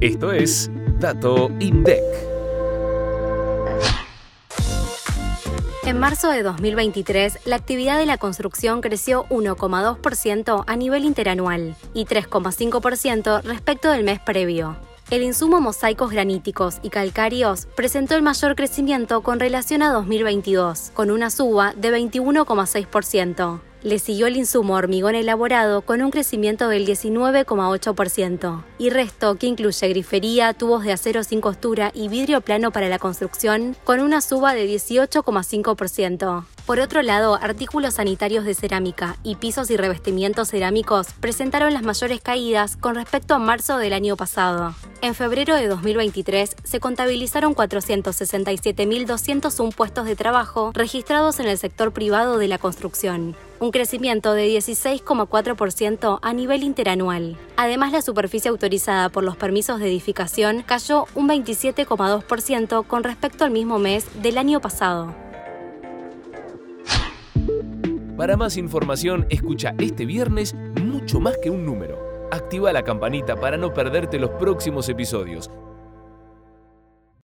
Esto es Dato INDEC. En marzo de 2023, la actividad de la construcción creció 1,2% a nivel interanual y 3,5% respecto del mes previo. El insumo mosaicos graníticos y calcáreos presentó el mayor crecimiento con relación a 2022, con una suba de 21,6%. Le siguió el insumo hormigón elaborado con un crecimiento del 19,8% y resto que incluye grifería, tubos de acero sin costura y vidrio plano para la construcción con una suba de 18,5%. Por otro lado, artículos sanitarios de cerámica y pisos y revestimientos cerámicos presentaron las mayores caídas con respecto a marzo del año pasado. En febrero de 2023 se contabilizaron 467.201 puestos de trabajo registrados en el sector privado de la construcción, un crecimiento de 16,4% a nivel interanual. Además, la superficie autorizada por los permisos de edificación cayó un 27,2% con respecto al mismo mes del año pasado. Para más información, escucha este viernes mucho más que un número. Activa la campanita para no perderte los próximos episodios